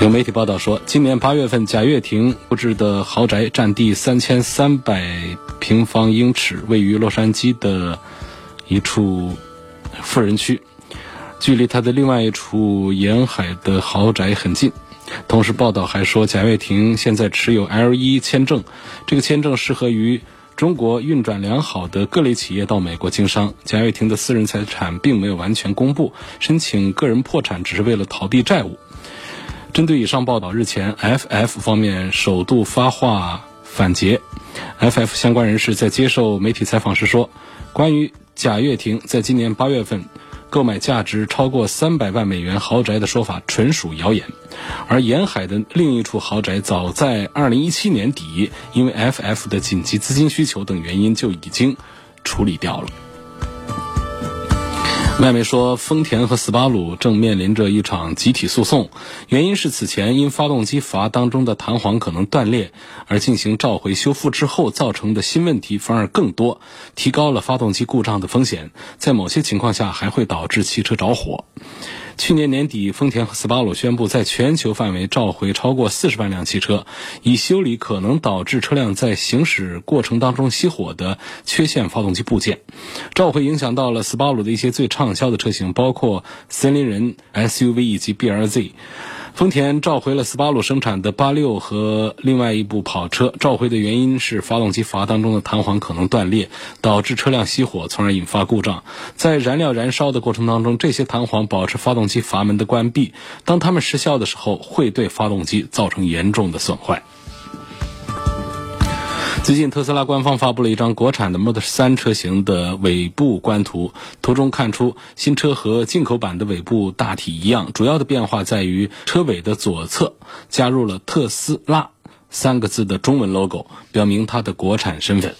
有媒体报道说，今年八月份，贾跃亭布置的豪宅占地三千三百平方英尺，位于洛杉矶的一处富人区，距离他的另外一处沿海的豪宅很近。同时，报道还说，贾跃亭现在持有 L 一签证，这个签证适合于中国运转良好的各类企业到美国经商。贾跃亭的私人财产并没有完全公布，申请个人破产只是为了逃避债务。针对以上报道，日前 FF 方面首度发话反诘。FF 相关人士在接受媒体采访时说，关于贾跃亭在今年八月份购买价值超过三百万美元豪宅的说法纯属谣言。而沿海的另一处豪宅，早在二零一七年底，因为 FF 的紧急资金需求等原因就已经处理掉了。外媒说，丰田和斯巴鲁正面临着一场集体诉讼，原因是此前因发动机阀当中的弹簧可能断裂而进行召回修复之后造成的新问题反而更多，提高了发动机故障的风险，在某些情况下还会导致汽车着火。去年年底，丰田和斯巴鲁宣布在全球范围召回超过四十万辆汽车，以修理可能导致车辆在行驶过程当中熄火的缺陷发动机部件。召回影响到了斯巴鲁的一些最畅销的车型，包括森林人 SUV 以及 BRZ。丰田召回了斯巴鲁生产的八六和另外一部跑车，召回的原因是发动机阀当中的弹簧可能断裂，导致车辆熄火，从而引发故障。在燃料燃烧的过程当中，这些弹簧保持发动机阀门的关闭，当它们失效的时候，会对发动机造成严重的损坏。最近，特斯拉官方发布了一张国产的 Model 3车型的尾部官图，图中看出新车和进口版的尾部大体一样，主要的变化在于车尾的左侧加入了“特斯拉”三个字的中文 logo，表明它的国产身份。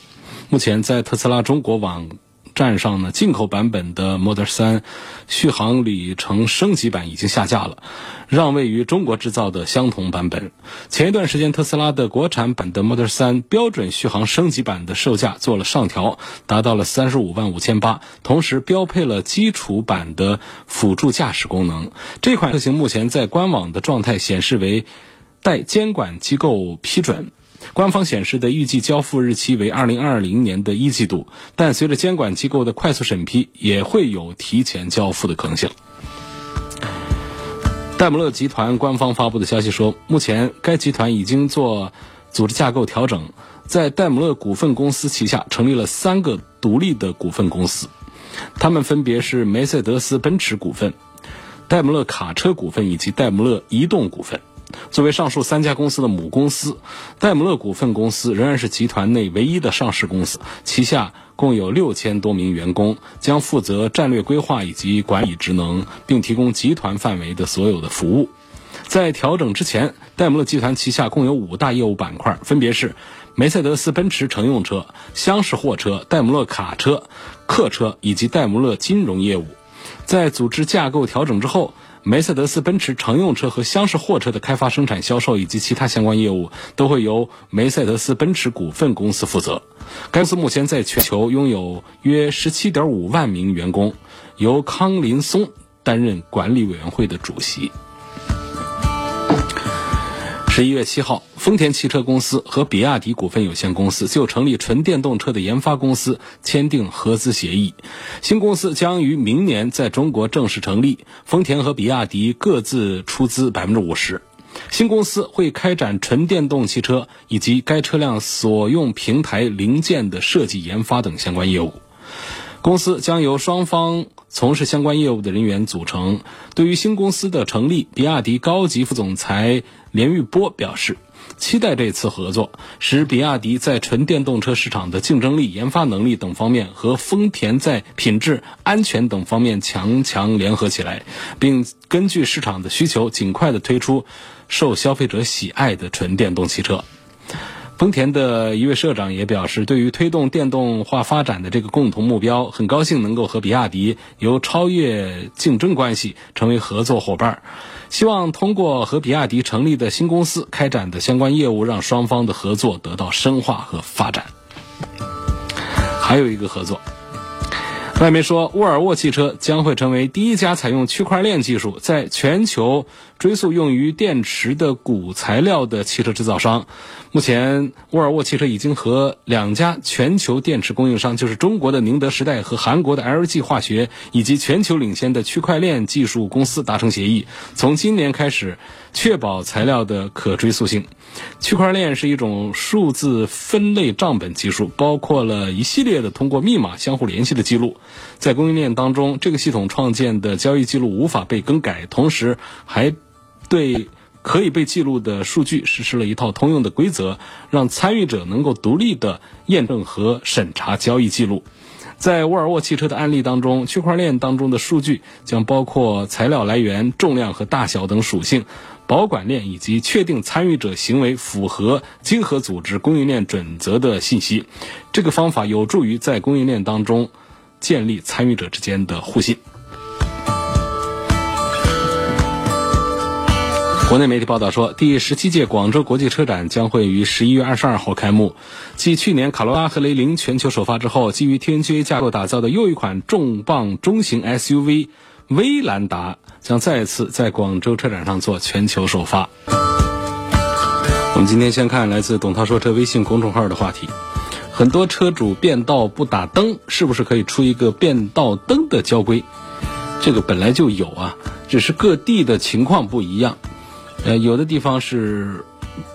目前，在特斯拉中国网。站上呢，进口版本的 Model 3续航里程升级版已经下架了，让位于中国制造的相同版本。前一段时间，特斯拉的国产版的 Model 3标准续航升级版的售价做了上调，达到了三十五万五千八，同时标配了基础版的辅助驾驶功能。这款车型目前在官网的状态显示为待监管机构批准。官方显示的预计交付日期为二零二零年的一季度，但随着监管机构的快速审批，也会有提前交付的可能性。戴姆勒集团官方发布的消息说，目前该集团已经做组织架构调整，在戴姆勒股份公司旗下成立了三个独立的股份公司，他们分别是梅赛德斯奔驰股份、戴姆勒卡车股份以及戴姆勒移动股份。作为上述三家公司的母公司，戴姆勒股份公司仍然是集团内唯一的上市公司，旗下共有六千多名员工，将负责战略规划以及管理职能，并提供集团范围的所有的服务。在调整之前，戴姆勒集团旗下共有五大业务板块，分别是梅赛德斯奔驰乘用车、厢式货车、戴姆勒卡车、客车以及戴姆勒金融业务。在组织架构调整之后。梅赛德斯奔驰乘用车和厢式货车的开发、生产、销售以及其他相关业务都会由梅赛德斯奔驰股份公司负责。该公司目前在全球拥有约十七点五万名员工，由康林松担任管理委员会的主席。十一月七号，丰田汽车公司和比亚迪股份有限公司就成立纯电动车的研发公司签订合资协议。新公司将于明年在中国正式成立，丰田和比亚迪各自出资百分之五十。新公司会开展纯电动汽车以及该车辆所用平台零件的设计研发等相关业务。公司将由双方从事相关业务的人员组成。对于新公司的成立，比亚迪高级副总裁连玉波表示。期待这次合作，使比亚迪在纯电动车市场的竞争力、研发能力等方面和丰田在品质、安全等方面强强联合起来，并根据市场的需求，尽快的推出受消费者喜爱的纯电动汽车。丰田的一位社长也表示，对于推动电动化发展的这个共同目标，很高兴能够和比亚迪由超越竞争关系成为合作伙伴。希望通过和比亚迪成立的新公司开展的相关业务，让双方的合作得到深化和发展。还有一个合作。外媒说，沃尔沃汽车将会成为第一家采用区块链技术在全球追溯用于电池的钴材料的汽车制造商。目前，沃尔沃汽车已经和两家全球电池供应商，就是中国的宁德时代和韩国的 LG 化学，以及全球领先的区块链技术公司达成协议，从今年开始确保材料的可追溯性。区块链是一种数字分类账本技术，包括了一系列的通过密码相互联系的记录。在供应链当中，这个系统创建的交易记录无法被更改，同时还对可以被记录的数据实施了一套通用的规则，让参与者能够独立的验证和审查交易记录。在沃尔沃汽车的案例当中，区块链当中的数据将包括材料来源、重量和大小等属性。保管链以及确定参与者行为符合经合组织供应链准则的信息，这个方法有助于在供应链当中建立参与者之间的互信。国内媒体报道说，第十七届广州国际车展将会于十一月二十二号开幕。继去年卡罗拉和雷凌全球首发之后，基于 TNGA 架构打造的又一款重磅中型 SUV。威兰达将再次在广州车展上做全球首发。我们今天先看来自董涛说车微信公众号的话题：很多车主变道不打灯，是不是可以出一个变道灯的交规？这个本来就有啊，只是各地的情况不一样。呃，有的地方是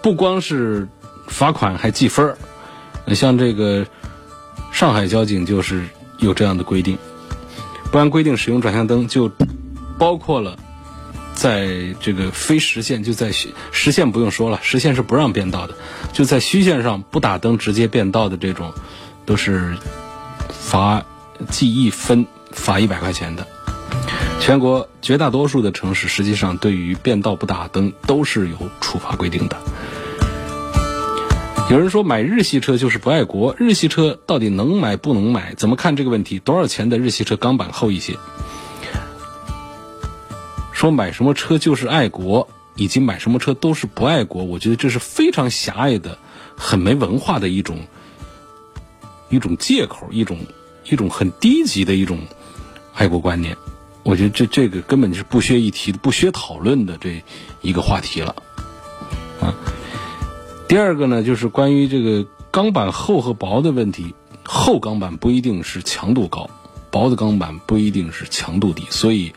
不光是罚款，还记分儿。像这个上海交警就是有这样的规定。不按规定使用转向灯，就包括了在这个非实线，就在实线不用说了，实线是不让变道的，就在虚线上不打灯直接变道的这种，都是罚记一分，罚一百块钱的。全国绝大多数的城市，实际上对于变道不打灯都是有处罚规定的。有人说买日系车就是不爱国，日系车到底能买不能买？怎么看这个问题？多少钱的日系车钢板厚一些？说买什么车就是爱国，以及买什么车都是不爱国，我觉得这是非常狭隘的、很没文化的一种一种借口，一种一种很低级的一种爱国观念。我觉得这这个根本就是不缺一提的、不缺讨论的这一个话题了，啊。第二个呢，就是关于这个钢板厚和薄的问题。厚钢板不一定是强度高，薄的钢板不一定是强度低，所以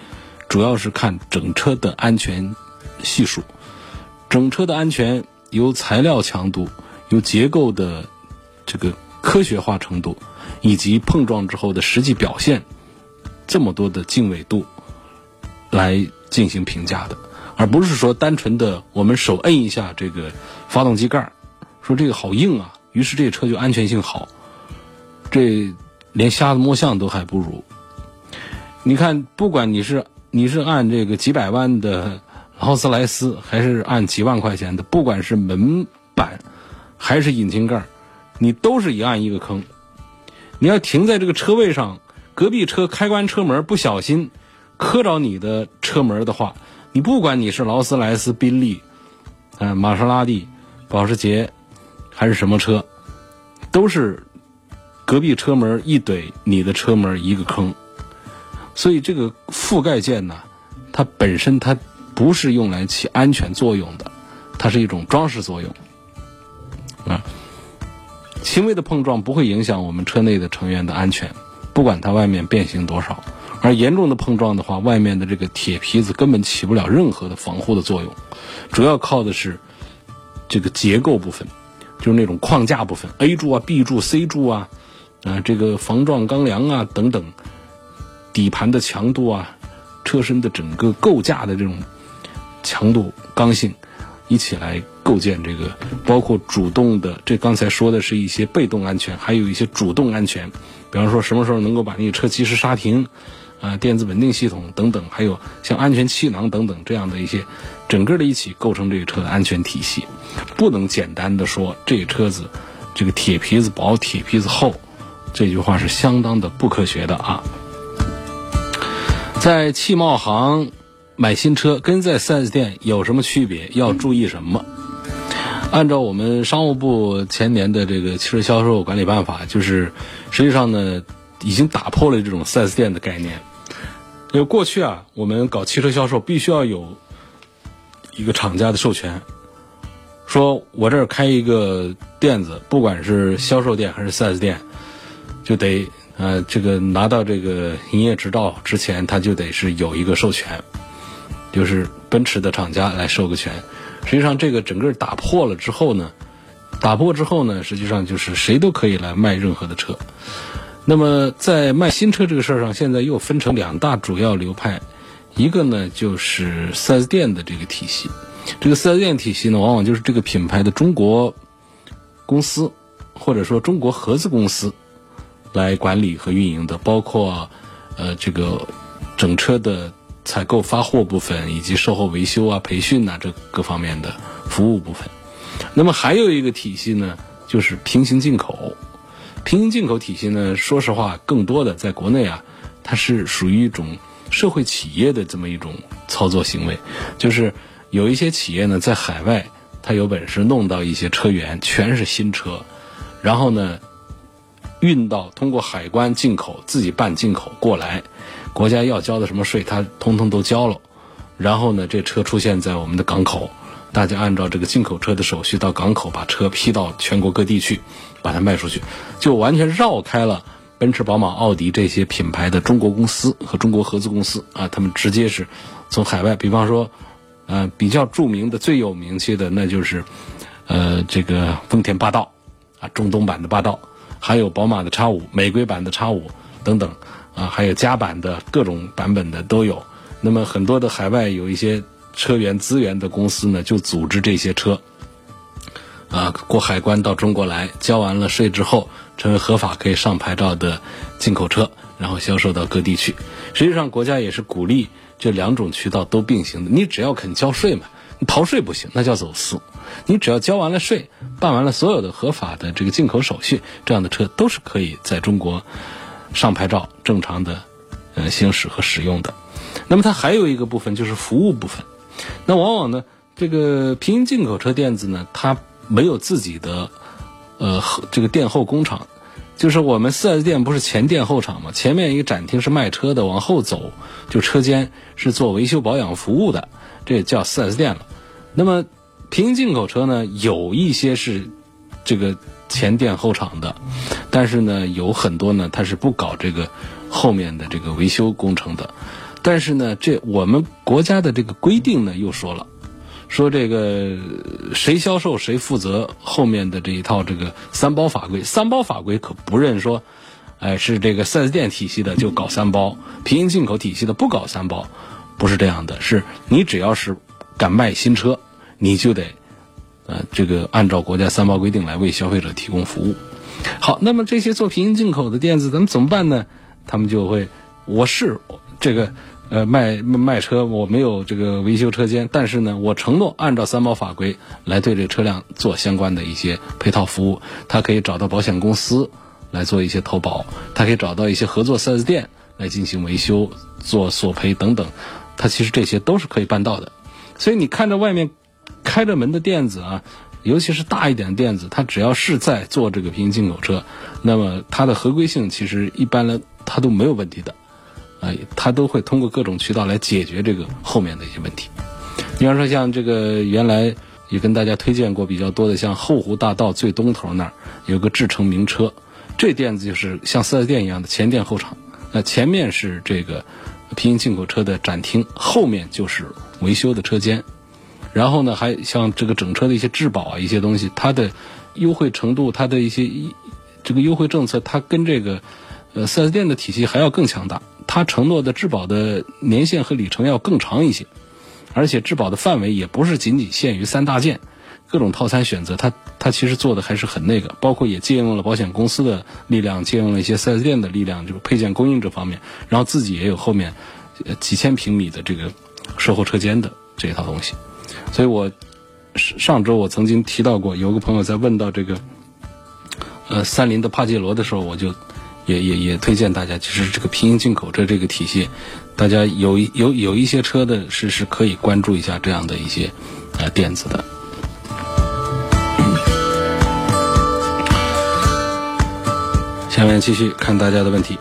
主要是看整车的安全系数。整车的安全由材料强度、由结构的这个科学化程度，以及碰撞之后的实际表现这么多的经纬度来进行评价的。而不是说单纯的我们手摁一下这个发动机盖说这个好硬啊，于是这个车就安全性好，这连瞎子摸象都还不如。你看，不管你是你是按这个几百万的劳斯莱斯，还是按几万块钱的，不管是门板还是引擎盖你都是一按一个坑。你要停在这个车位上，隔壁车开关车门不小心磕着你的车门的话。你不管你是劳斯莱斯、宾利，嗯，玛莎拉蒂、保时捷，还是什么车，都是隔壁车门一怼，你的车门一个坑。所以这个覆盖件呢，它本身它不是用来起安全作用的，它是一种装饰作用。啊，轻微的碰撞不会影响我们车内的成员的安全，不管它外面变形多少。而严重的碰撞的话，外面的这个铁皮子根本起不了任何的防护的作用，主要靠的是这个结构部分，就是那种框架部分，A 柱啊、B 柱、C 柱啊，啊这个防撞钢梁啊等等，底盘的强度啊，车身的整个构架的这种强度、刚性，一起来构建这个，包括主动的，这刚才说的是一些被动安全，还有一些主动安全，比方说什么时候能够把那个车及时刹停。啊，电子稳定系统等等，还有像安全气囊等等这样的一些，整个的一起构成这个车的安全体系，不能简单的说这个车子这个铁皮子薄铁皮子厚，这句话是相当的不科学的啊。在汽贸行买新车跟在 4S 店有什么区别？要注意什么？按照我们商务部前年的这个汽车销售管理办法，就是实际上呢。已经打破了这种 4S 店的概念。因为过去啊，我们搞汽车销售必须要有一个厂家的授权，说我这儿开一个店子，不管是销售店还是 4S 店，就得呃这个拿到这个营业执照之前，他就得是有一个授权，就是奔驰的厂家来授个权。实际上，这个整个打破了之后呢，打破之后呢，实际上就是谁都可以来卖任何的车。那么，在卖新车这个事儿上，现在又分成两大主要流派，一个呢就是 4S 店的这个体系，这个 4S 店体系呢，往往就是这个品牌的中国公司或者说中国合资公司来管理和运营的，包括呃这个整车的采购发货部分，以及售后维修啊、培训呐这各方面的服务部分。那么还有一个体系呢，就是平行进口。平行进口体系呢，说实话，更多的在国内啊，它是属于一种社会企业的这么一种操作行为，就是有一些企业呢，在海外，它有本事弄到一些车源，全是新车，然后呢，运到通过海关进口，自己办进口过来，国家要交的什么税，它通通都交了，然后呢，这车出现在我们的港口。大家按照这个进口车的手续到港口把车批到全国各地去，把它卖出去，就完全绕开了奔驰、宝马、奥迪这些品牌的中国公司和中国合资公司啊，他们直接是从海外，比方说，呃，比较著名的、最有名气的，那就是，呃，这个丰田霸道啊，中东版的霸道，还有宝马的叉五、美规版的叉五等等啊，还有加版的各种版本的都有。那么很多的海外有一些。车源资源的公司呢，就组织这些车，啊，过海关到中国来，交完了税之后，成为合法可以上牌照的进口车，然后销售到各地去。实际上，国家也是鼓励这两种渠道都并行的。你只要肯交税嘛，你逃税不行，那叫走私。你只要交完了税，办完了所有的合法的这个进口手续，这样的车都是可以在中国上牌照、正常的呃行驶和使用的。那么它还有一个部分就是服务部分。那往往呢，这个平行进口车店子呢，它没有自己的，呃，这个店后工厂，就是我们 4S 店不是前店后厂嘛？前面一个展厅是卖车的，往后走就车间是做维修保养服务的，这也叫 4S 店了。那么平行进口车呢，有一些是这个前店后厂的，但是呢，有很多呢，它是不搞这个后面的这个维修工程的。但是呢，这我们国家的这个规定呢，又说了，说这个谁销售谁负责后面的这一套这个三包法规。三包法规可不认说，哎，是这个四 S 店体系的就搞三包，平行进口体系的不搞三包，不是这样的。是你只要是敢卖新车，你就得呃这个按照国家三包规定来为消费者提供服务。好，那么这些做平行进口的店子，咱们怎么办呢？他们就会，我是。这个，呃，卖卖车我没有这个维修车间，但是呢，我承诺按照三包法规来对这个车辆做相关的一些配套服务。他可以找到保险公司来做一些投保，他可以找到一些合作 4S 店来进行维修、做索赔等等。他其实这些都是可以办到的。所以你看着外面开着门的店子啊，尤其是大一点的店子，它只要是在做这个平行进口车，那么它的合规性其实一般呢，它都没有问题的。啊，它都会通过各种渠道来解决这个后面的一些问题。比方说，像这个原来也跟大家推荐过比较多的，像后湖大道最东头那儿有个智诚名车，这店子就是像四 S 店一样的前店后厂。那前面是这个平行进口车的展厅，后面就是维修的车间。然后呢，还像这个整车的一些质保啊，一些东西，它的优惠程度，它的一些这个优惠政策，它跟这个呃四 S 店的体系还要更强大。它承诺的质保的年限和里程要更长一些，而且质保的范围也不是仅仅限于三大件，各种套餐选择，它它其实做的还是很那个，包括也借用了保险公司的力量，借用了一些 4S 店的力量，就是配件供应这方面，然后自己也有后面几千平米的这个售后车间的这一套东西，所以我上上周我曾经提到过，有个朋友在问到这个呃三菱的帕杰罗的时候，我就。也也也推荐大家，其实这个平行进口车这个体系，大家有有有一些车的是是可以关注一下这样的一些呃电子的。下面继续看大家的问题。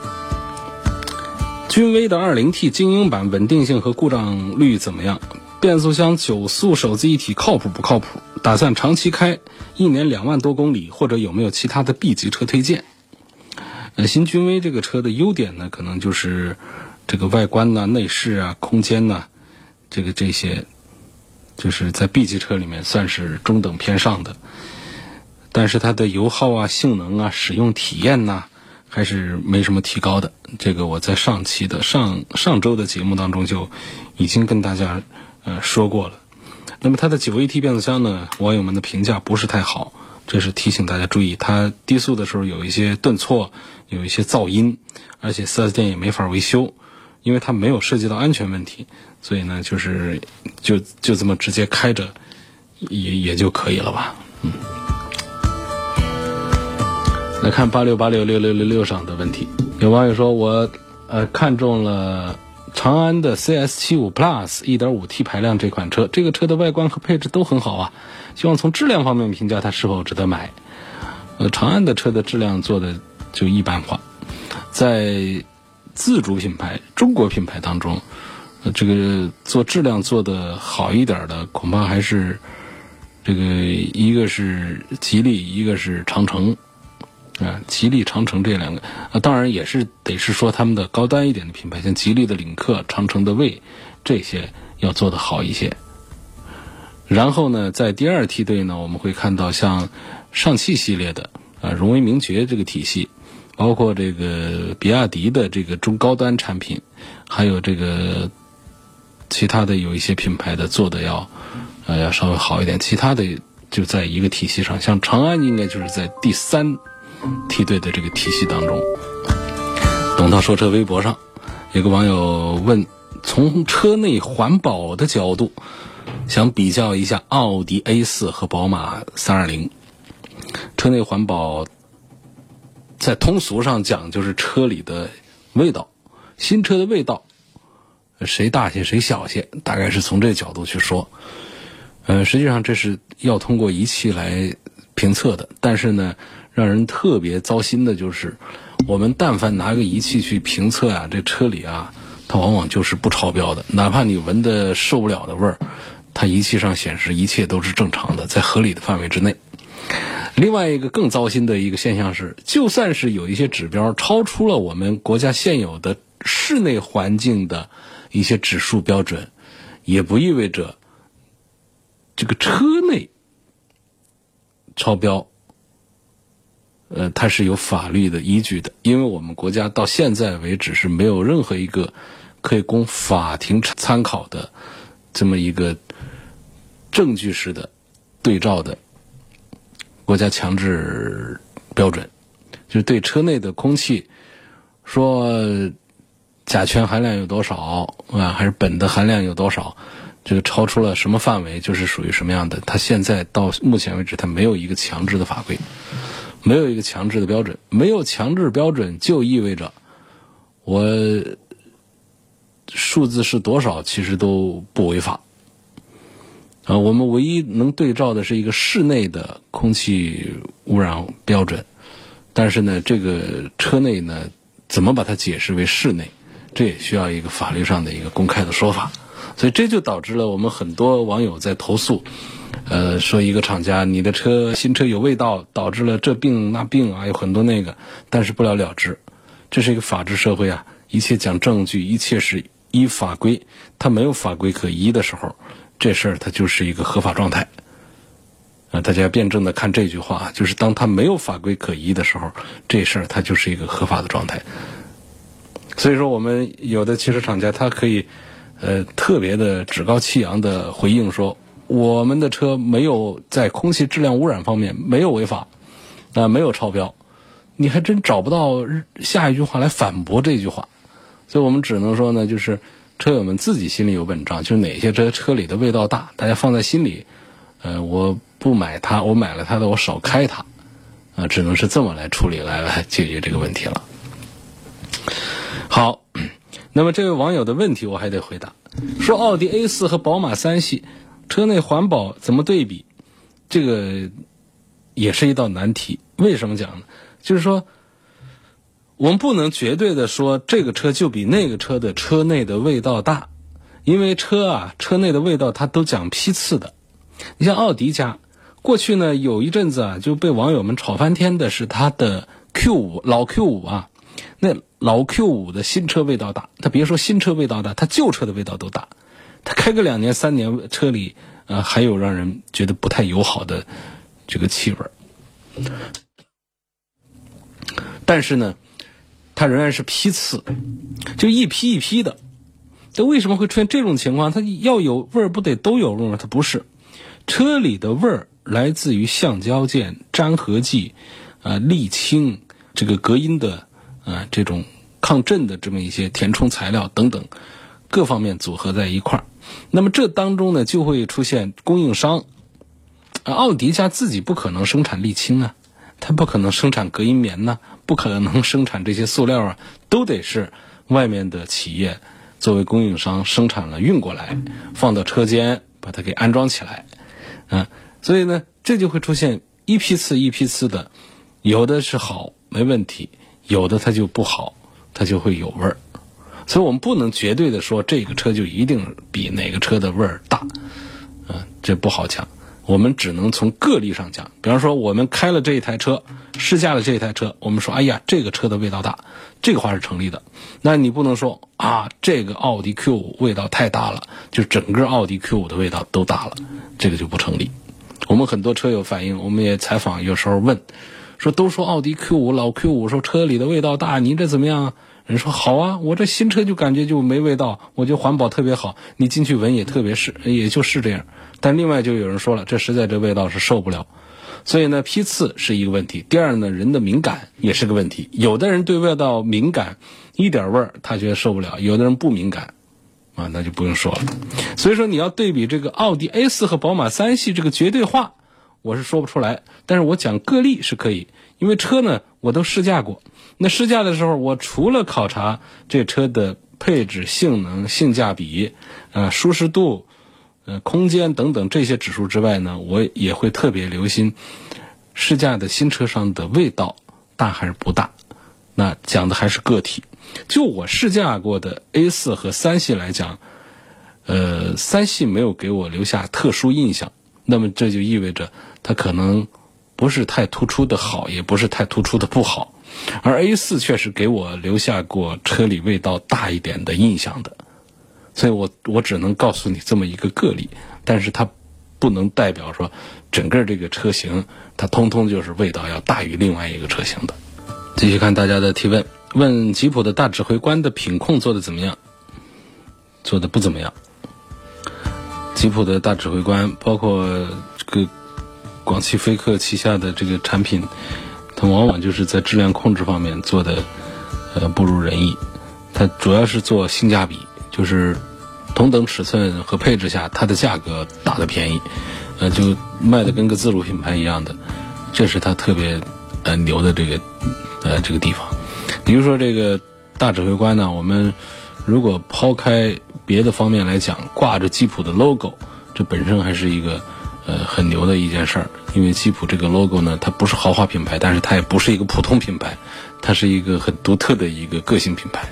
君威的 2.0T 精英版稳定性和故障率怎么样？变速箱九速手自一体靠谱不靠谱？打算长期开，一年两万多公里，或者有没有其他的 B 级车推荐？呃，新君威这个车的优点呢，可能就是这个外观呐、内饰啊、空间呐，这个这些，就是在 B 级车里面算是中等偏上的。但是它的油耗啊、性能啊、使用体验呐，还是没什么提高的。这个我在上期的上上周的节目当中就已经跟大家呃说过了。那么它的九 AT 变速箱呢，网友们的评价不是太好。这是提醒大家注意，它低速的时候有一些顿挫，有一些噪音，而且 4S 店也没法维修，因为它没有涉及到安全问题，所以呢，就是就就这么直接开着，也也就可以了吧。嗯。来看八六八六六六六六上的问题，有网友说我呃看中了长安的 CS 七五 Plus 一点五 T 排量这款车，这个车的外观和配置都很好啊。希望从质量方面评价它是否值得买。呃，长安的车的质量做的就一般化，在自主品牌、中国品牌当中，呃，这个做质量做的好一点的，恐怕还是这个一个是吉利，一个是长城啊，吉利、长城这两个啊，当然也是得是说他们的高端一点的品牌，像吉利的领克、长城的魏这些要做的好一些。然后呢，在第二梯队呢，我们会看到像上汽系列的啊，荣威名爵这个体系，包括这个比亚迪的这个中高端产品，还有这个其他的有一些品牌的做的要呃要稍微好一点，其他的就在一个体系上，像长安应该就是在第三梯队的这个体系当中。董涛说车微博上有个网友问，从车内环保的角度。想比较一下奥迪 A 四和宝马三二零，车内环保，在通俗上讲就是车里的味道，新车的味道，谁大些谁小些，大概是从这角度去说。呃，实际上这是要通过仪器来评测的，但是呢，让人特别糟心的就是，我们但凡拿个仪器去评测啊，这车里啊，它往往就是不超标的，哪怕你闻的受不了的味儿。它仪器上显示一切都是正常的，在合理的范围之内。另外一个更糟心的一个现象是，就算是有一些指标超出了我们国家现有的室内环境的一些指数标准，也不意味着这个车内超标，呃，它是有法律的依据的。因为我们国家到现在为止是没有任何一个可以供法庭参考的这么一个。证据式的对照的国家强制标准，就是对车内的空气说甲醛含量有多少啊，还是苯的含量有多少，这个超出了什么范围，就是属于什么样的？它现在到目前为止，它没有一个强制的法规，没有一个强制的标准，没有强制标准就意味着我数字是多少，其实都不违法。啊，我们唯一能对照的是一个室内的空气污染标准，但是呢，这个车内呢，怎么把它解释为室内，这也需要一个法律上的一个公开的说法。所以这就导致了我们很多网友在投诉，呃，说一个厂家你的车新车有味道，导致了这病那病啊，有很多那个，但是不了了之。这是一个法治社会啊，一切讲证据，一切是依法规。它没有法规可依的时候。这事儿它就是一个合法状态，啊，大家辩证的看这句话，就是当它没有法规可依的时候，这事儿它就是一个合法的状态。所以说，我们有的汽车厂家他可以，呃，特别的趾高气扬的回应说，我们的车没有在空气质量污染方面没有违法，啊，没有超标。你还真找不到下一句话来反驳这句话，所以我们只能说呢，就是车友们自己心里有本账，就是哪些车车里的味道大，大家放在心里。呃，我不买它，我买了它的，我少开它，啊，只能是这么来处理来来解决这个问题了。好，那么这位网友的问题我还得回答，说奥迪 A 四和宝马三系车内环保怎么对比？这个也是一道难题。为什么讲呢？就是说，我们不能绝对的说这个车就比那个车的车内的味道大，因为车啊，车内的味道它都讲批次的。你像奥迪家，过去呢有一阵子啊就被网友们吵翻天的是它的 Q 五老 Q 五啊，那老 Q 五的新车味道大，它别说新车味道大，它旧车的味道都大，他开个两年三年，车里呃还有让人觉得不太友好的这个气味。但是呢，它仍然是批次，就一批一批的。这为什么会出现这种情况？它要有味儿，不得都有味儿吗？它不是，车里的味儿来自于橡胶件、粘合剂、啊沥青、这个隔音的啊这种抗震的这么一些填充材料等等各方面组合在一块儿。那么这当中呢，就会出现供应商，奥迪家自己不可能生产沥青啊。它不可能生产隔音棉呢，不可能生产这些塑料啊，都得是外面的企业作为供应商生产了运过来，放到车间把它给安装起来，啊，所以呢，这就会出现一批次一批次的，有的是好没问题，有的它就不好，它就会有味儿，所以我们不能绝对的说这个车就一定比哪个车的味儿大，啊，这不好讲。我们只能从个例上讲，比方说我们开了这一台车，试驾了这一台车，我们说，哎呀，这个车的味道大，这个话是成立的。那你不能说啊，这个奥迪 Q 五味道太大了，就整个奥迪 Q 五的味道都大了，这个就不成立。我们很多车友反映，我们也采访，有时候问，说都说奥迪 Q 五老 Q 五说车里的味道大，你这怎么样？人说好啊，我这新车就感觉就没味道，我觉得环保特别好，你进去闻也特别是，也就是这样。但另外就有人说了，这实在这味道是受不了，所以呢批次是一个问题。第二呢，人的敏感也是个问题。有的人对味道敏感，一点味儿他觉得受不了；有的人不敏感，啊，那就不用说了。所以说你要对比这个奥迪 A 四和宝马三系这个绝对化，我是说不出来。但是我讲个例是可以，因为车呢我都试驾过。那试驾的时候，我除了考察这车的配置、性能、性价比，呃，舒适度、呃，空间等等这些指数之外呢，我也会特别留心试驾的新车上的味道大还是不大。那讲的还是个体。就我试驾过的 A 四和三系来讲，呃，三系没有给我留下特殊印象，那么这就意味着它可能不是太突出的好，也不是太突出的不好。而 A 四确实给我留下过车里味道大一点的印象的，所以我我只能告诉你这么一个个例，但是它不能代表说整个这个车型它通通就是味道要大于另外一个车型的。继续看大家的提问，问吉普的大指挥官的品控做的怎么样？做的不怎么样。吉普的大指挥官包括这个广汽菲克旗下的这个产品。它往往就是在质量控制方面做的，呃，不如人意。它主要是做性价比，就是同等尺寸和配置下，它的价格打的便宜，呃，就卖的跟个自主品牌一样的，这是它特别呃牛的这个呃这个地方。比如说这个大指挥官呢，我们如果抛开别的方面来讲，挂着吉普的 logo，这本身还是一个。呃，很牛的一件事儿，因为吉普这个 logo 呢，它不是豪华品牌，但是它也不是一个普通品牌，它是一个很独特的一个个性品牌。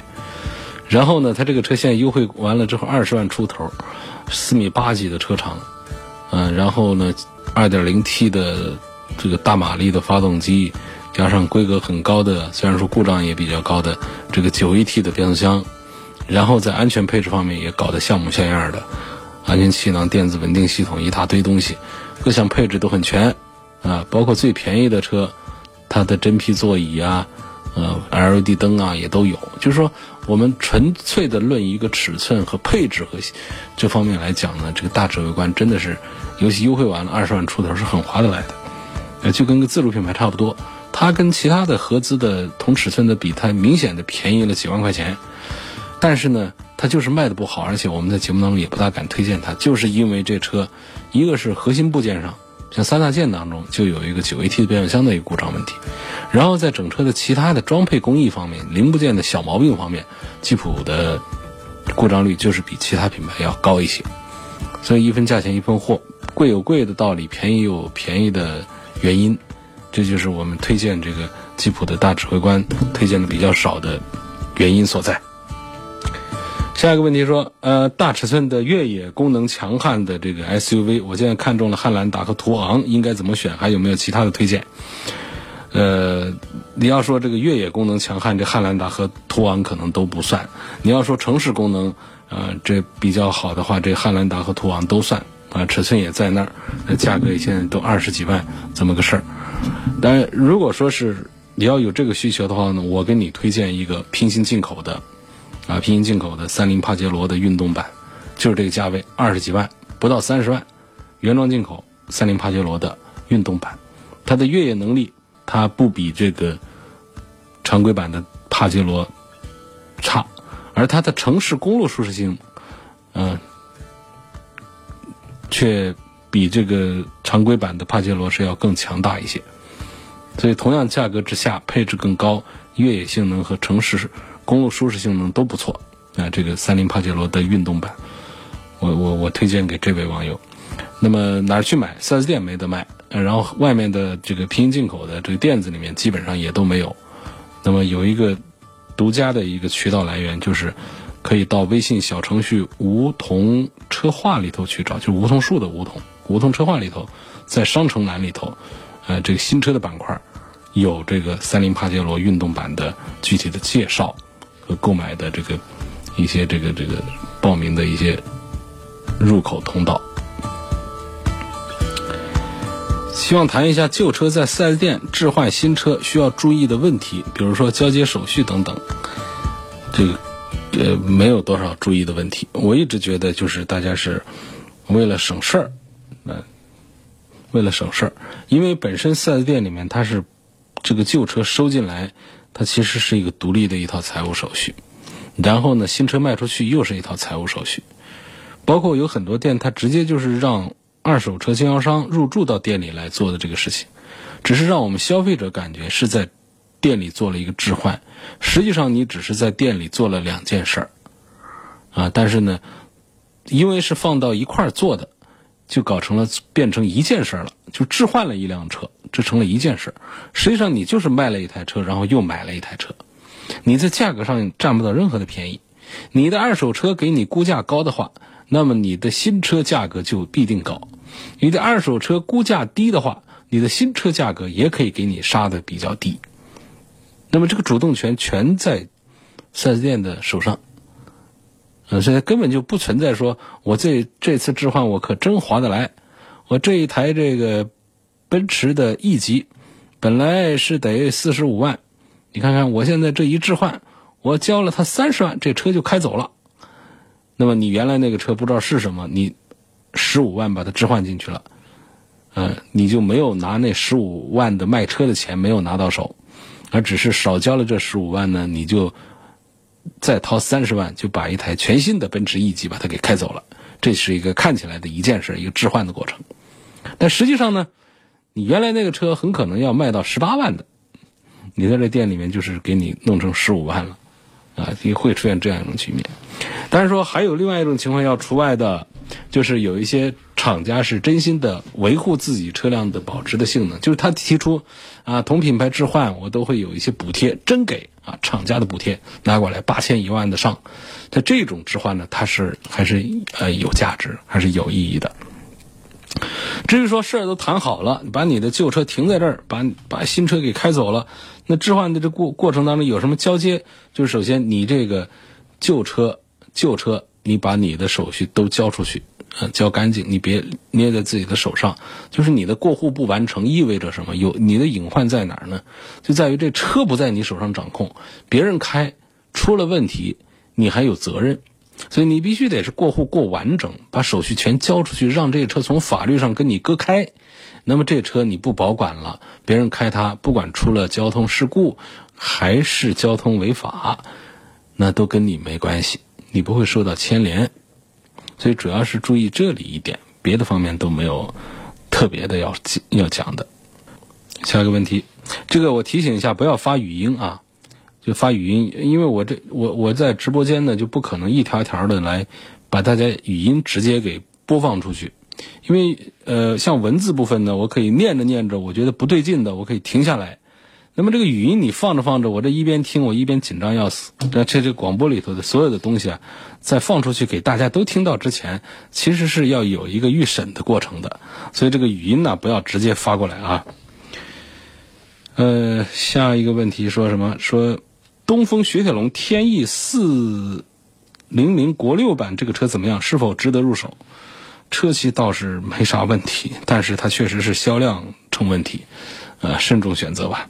然后呢，它这个车现在优惠完了之后，二十万出头，四米八几的车长，嗯，然后呢，二点零 T 的这个大马力的发动机，加上规格很高的，虽然说故障也比较高的这个九 AT 的变速箱，然后在安全配置方面也搞得像模像样的。安全气囊、电子稳定系统一大堆东西，各项配置都很全，啊，包括最便宜的车，它的真皮座椅啊，呃，LED 灯啊也都有。就是说，我们纯粹的论一个尺寸和配置和这方面来讲呢，这个大指挥官真的是，尤其优惠完了二十万出头是很划得来的。就跟个自主品牌差不多，它跟其他的合资的同尺寸的比，它明显的便宜了几万块钱。但是呢，它就是卖的不好，而且我们在节目当中也不大敢推荐它，就是因为这车，一个是核心部件上，像三大件当中就有一个九 AT 的变速箱的一个故障问题，然后在整车的其他的装配工艺方面、零部件的小毛病方面，吉普的故障率就是比其他品牌要高一些。所以一分价钱一分货，贵有贵的道理，便宜有便宜的原因，这就是我们推荐这个吉普的大指挥官推荐的比较少的原因所在。下一个问题说，呃，大尺寸的越野功能强悍的这个 SUV，我现在看中了汉兰达和途昂，应该怎么选？还有没有其他的推荐？呃，你要说这个越野功能强悍，这汉兰达和途昂可能都不算。你要说城市功能，呃，这比较好的话，这汉兰达和途昂都算啊，尺寸也在那儿，价格也现在都二十几万，这么个事儿。但如果说是你要有这个需求的话呢，我给你推荐一个平行进口的。啊，平行进口的三菱帕杰罗的运动版，就是这个价位，二十几万，不到三十万，原装进口三菱帕杰罗的运动版，它的越野能力它不比这个常规版的帕杰罗差，而它的城市公路舒适性，嗯，却比这个常规版的帕杰罗是要更强大一些，所以同样价格之下，配置更高，越野性能和城市。公路舒适性能都不错，啊，这个三菱帕杰罗的运动版，我我我推荐给这位网友。那么哪儿去买？4S 店没得卖，然后外面的这个平行进口的这个店子里面基本上也都没有。那么有一个独家的一个渠道来源，就是可以到微信小程序“梧桐车话”里头去找，就梧桐树的梧桐，梧桐车话里头，在商城栏里头，呃，这个新车的板块有这个三菱帕杰罗运动版的具体的介绍。和购买的这个一些这个这个报名的一些入口通道，希望谈一下旧车在 4S 店置换新车需要注意的问题，比如说交接手续等等。这个呃没有多少注意的问题，我一直觉得就是大家是为了省事儿，嗯，为了省事儿，因为本身 4S 店里面它是这个旧车收进来。它其实是一个独立的一套财务手续，然后呢，新车卖出去又是一套财务手续，包括有很多店，它直接就是让二手车经销商入驻到店里来做的这个事情，只是让我们消费者感觉是在店里做了一个置换，实际上你只是在店里做了两件事儿，啊，但是呢，因为是放到一块儿做的。就搞成了变成一件事了，就置换了一辆车，这成了一件事。实际上你就是卖了一台车，然后又买了一台车，你在价格上占不到任何的便宜。你的二手车给你估价高的话，那么你的新车价格就必定高；你的二手车估价低的话，你的新车价格也可以给你杀的比较低。那么这个主动权全在四 S 店的手上。呃，现在根本就不存在说，我这这次置换我可真划得来。我这一台这个奔驰的 E 级，本来是得四十五万，你看看我现在这一置换，我交了他三十万，这车就开走了。那么你原来那个车不知道是什么，你十五万把它置换进去了，嗯，你就没有拿那十五万的卖车的钱没有拿到手，而只是少交了这十五万呢，你就。再掏三十万就把一台全新的奔驰 E 级把它给开走了，这是一个看起来的一件事，一个置换的过程。但实际上呢，你原来那个车很可能要卖到十八万的，你在这店里面就是给你弄成十五万了，啊，也会出现这样一种局面。但是说还有另外一种情况要除外的，就是有一些厂家是真心的维护自己车辆的保值的性能，就是他提出啊同品牌置换我都会有一些补贴，真给。啊，厂家的补贴拿过来八千一万的上，在这种置换呢，它是还是呃有价值，还是有意义的。至于说事儿都谈好了，把你的旧车停在这儿，把把新车给开走了，那置换的这过过程当中有什么交接？就是首先你这个旧车旧车，你把你的手续都交出去呃，交干净，你别捏在自己的手上。就是你的过户不完成意味着什么？有你的隐患在哪儿呢？就在于这车不在你手上掌控，别人开出了问题，你还有责任。所以你必须得是过户过完整，把手续全交出去，让这个车从法律上跟你割开。那么这车你不保管了，别人开它，不管出了交通事故还是交通违法，那都跟你没关系，你不会受到牵连。所以主要是注意这里一点，别的方面都没有特别的要要讲的。下一个问题，这个我提醒一下，不要发语音啊，就发语音，因为我这我我在直播间呢，就不可能一条条的来把大家语音直接给播放出去，因为呃，像文字部分呢，我可以念着念着，我觉得不对劲的，我可以停下来。那么这个语音你放着放着，我这一边听我一边紧张要死。那这这广播里头的所有的东西啊，在放出去给大家都听到之前，其实是要有一个预审的过程的。所以这个语音呢，不要直接发过来啊。呃，下一个问题说什么？说东风雪铁龙天翼四零零国六版这个车怎么样？是否值得入手？车漆倒是没啥问题，但是它确实是销量成问题，呃，慎重选择吧。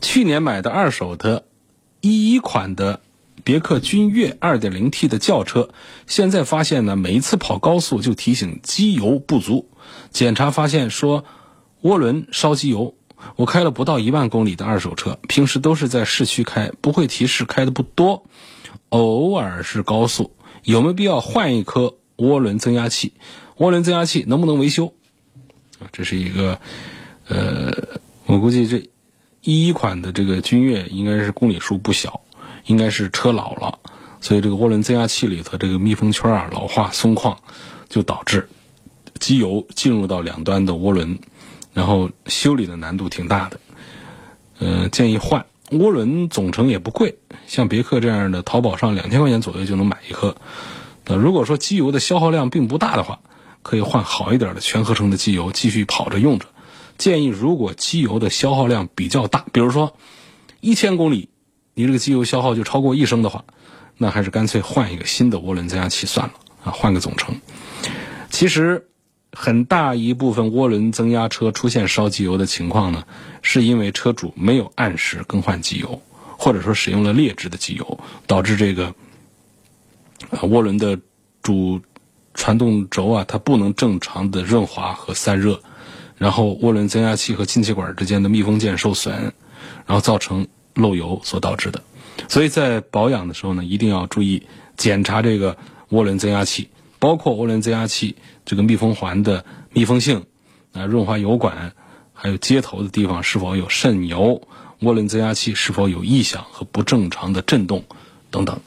去年买的二手的，一一款的别克君越 2.0T 的轿车，现在发现呢，每一次跑高速就提醒机油不足，检查发现说涡轮烧机油。我开了不到一万公里的二手车，平时都是在市区开，不会提示开的不多，偶尔是高速，有没有必要换一颗涡轮增压器？涡轮增压器能不能维修？啊，这是一个，呃，我估计这。一一款的这个君越应该是公里数不小，应该是车老了，所以这个涡轮增压器里头这个密封圈啊老化松旷，就导致机油进入到两端的涡轮，然后修理的难度挺大的。呃，建议换涡轮，总成也不贵，像别克这样的，淘宝上两千块钱左右就能买一颗。那如果说机油的消耗量并不大的话，可以换好一点的全合成的机油继续跑着用着。建议，如果机油的消耗量比较大，比如说一千公里，你这个机油消耗就超过一升的话，那还是干脆换一个新的涡轮增压器算了啊，换个总成。其实很大一部分涡轮增压车出现烧机油的情况呢，是因为车主没有按时更换机油，或者说使用了劣质的机油，导致这个涡轮的主传动轴啊，它不能正常的润滑和散热。然后涡轮增压器和进气管之间的密封件受损，然后造成漏油所导致的。所以在保养的时候呢，一定要注意检查这个涡轮增压器，包括涡轮增压器这个密封环的密封性，啊，润滑油管，还有接头的地方是否有渗油，涡轮增压器是否有异响和不正常的震动等等。